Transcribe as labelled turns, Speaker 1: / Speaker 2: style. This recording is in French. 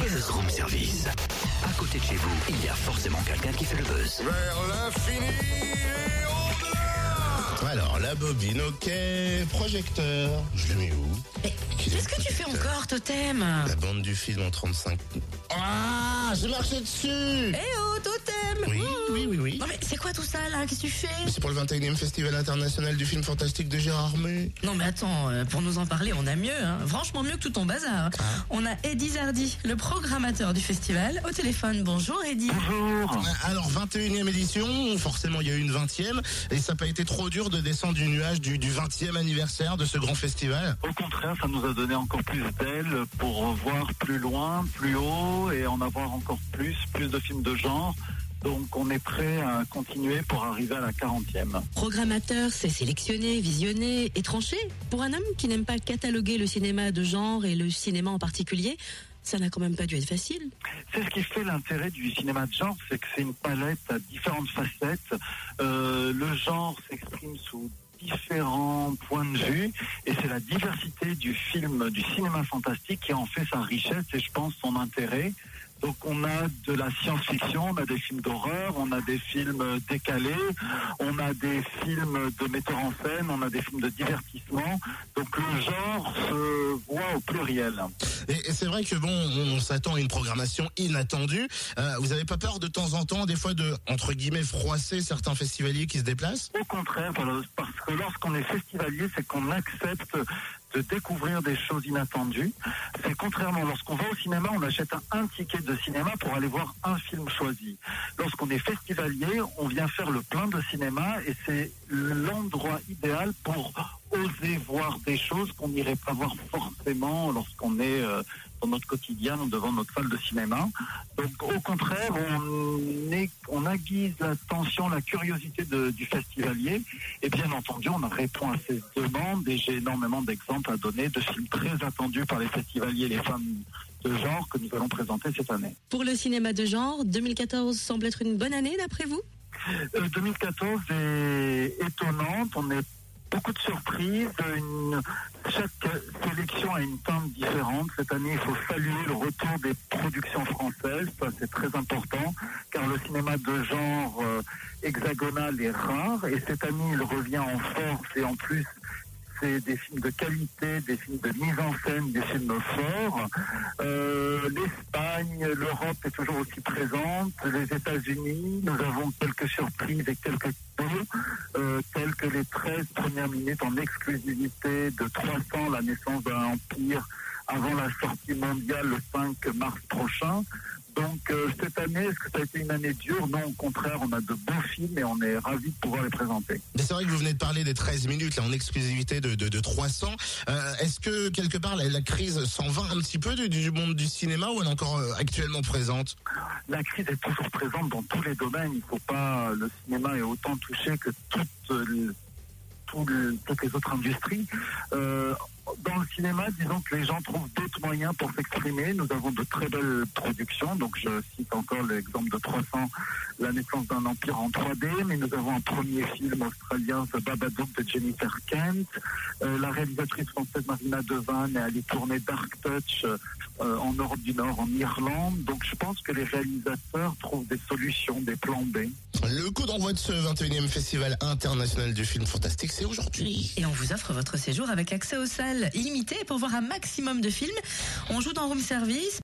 Speaker 1: Buzz Room Service. À côté de chez vous, il y a forcément quelqu'un qui fait le buzz.
Speaker 2: Vers l'infini et au-delà
Speaker 3: Alors, la bobine, ok. Projecteur. Je le mets où
Speaker 4: Mais qu'est-ce que tu fais encore, Totem
Speaker 3: La bande du film en 35. Ah, j'ai marché dessus
Speaker 4: Eh oh,
Speaker 3: Oui, oui, oui, oui.
Speaker 4: Non mais c'est quoi tout ça là? Qu'est-ce que tu fais?
Speaker 3: C'est pour le 21e Festival international du film fantastique de Gérard May.
Speaker 4: Non mais attends, euh, pour nous en parler, on a mieux, hein. franchement mieux que tout ton bazar.
Speaker 3: Ah.
Speaker 4: On a Eddie Zardi, le programmateur du festival, au téléphone. Bonjour Eddie.
Speaker 3: Bonjour. Alors, 21e édition, forcément il y a eu une 20e, et ça n'a pas été trop dur de descendre du nuage du, du 20e anniversaire de ce grand festival
Speaker 5: Au contraire, ça nous a donné encore plus d'ailes pour voir plus loin, plus haut et en avoir encore plus, plus de films de genre. Donc on est prêt à continuer pour arriver à la 40e.
Speaker 6: Programmateur, c'est sélectionner, visionner et trancher. Pour un homme qui n'aime pas cataloguer le cinéma de genre et le cinéma en particulier, ça n'a quand même pas dû être facile.
Speaker 5: C'est ce qui fait l'intérêt du cinéma de genre, c'est que c'est une palette à différentes facettes. Euh, le genre s'exprime sous différents points de vue et c'est la diversité du film, du cinéma fantastique qui en fait sa richesse et je pense son intérêt. Donc on a de la science-fiction, on a des films d'horreur, on a des films décalés, on a des films de metteurs en scène, on a des films de divertissement. Donc le genre se voit au pluriel.
Speaker 3: Et, et c'est vrai que bon, on, s'attend à une programmation inattendue. Euh, vous avez pas peur de temps en temps, des fois, de entre guillemets froisser certains festivaliers qui se déplacent?
Speaker 5: Au contraire, parce que lorsqu'on est festivalier, c'est qu'on accepte de découvrir des choses inattendues. C'est contrairement, lorsqu'on va au cinéma, on achète un, ticket de cinéma pour aller voir un film choisi. Lorsqu'on est festivalier, on vient faire le plein de cinéma et c'est l'endroit idéal pour oser voir des choses qu'on n'irait pas voir forcément lorsqu'on est euh, dans notre quotidien devant notre salle de cinéma. Donc au contraire, on, est, on aiguise l'attention, la curiosité de- du festivalier et bien entendu, on répond à ces demandes et j'ai énormément d'exemples à donner de films très attendus par les festivaliers et les femmes de genre que nous allons présenter cette année.
Speaker 6: Pour le cinéma de genre, 2014 semble être une bonne année d'après vous?
Speaker 5: Euh, 2014 est étonnante. On est beaucoup de surprises. Chaque sélection a une teinte différente. Cette année, il faut saluer le retour des productions françaises. Ça, c'est très important, car le cinéma de genre euh, hexagonal est rare. Et cette année, il revient en force et en plus. C'est des films de qualité, des films de mise en scène, des films forts. Euh, L'Espagne, l'Europe est toujours aussi présente. Les États-Unis, nous avons quelques surprises et quelques euh, tels que les 13 premières minutes en exclusivité de 300, la naissance d'un empire, avant la sortie mondiale le 5 mars prochain. Donc euh, cette année, est-ce que ça a été une année dure? Non, au contraire, on a de beaux films et on est ravis de pouvoir les présenter.
Speaker 3: Mais c'est vrai que vous venez de parler des 13 minutes là en exclusivité de, de, de 300. Euh, Est-ce que quelque part la, la crise s'en va un petit peu du, du monde du cinéma ou elle est encore euh, actuellement présente?
Speaker 5: La crise est toujours présente dans tous les domaines. Il faut pas. Le cinéma est autant touché que toutes, euh, toutes les autres industries. Euh, dans le cinéma, disons que les gens trouvent d'autres moyens pour s'exprimer. Nous avons de très belles productions. Donc, je cite encore l'exemple de 300, La naissance d'un empire en 3D. Mais nous avons un premier film australien, The Babadook de Jennifer Kent. Euh, la réalisatrice française Marina Devane est allée tourner Dark Touch euh, en Europe du Nord, en Irlande. Donc, je pense que les réalisateurs trouvent des solutions, des plans B.
Speaker 3: Le coup d'envoi de ce 21e Festival international du film fantastique, c'est aujourd'hui.
Speaker 4: Et on vous offre votre séjour avec accès aux salles illimitées pour voir un maximum de films. On joue dans room service.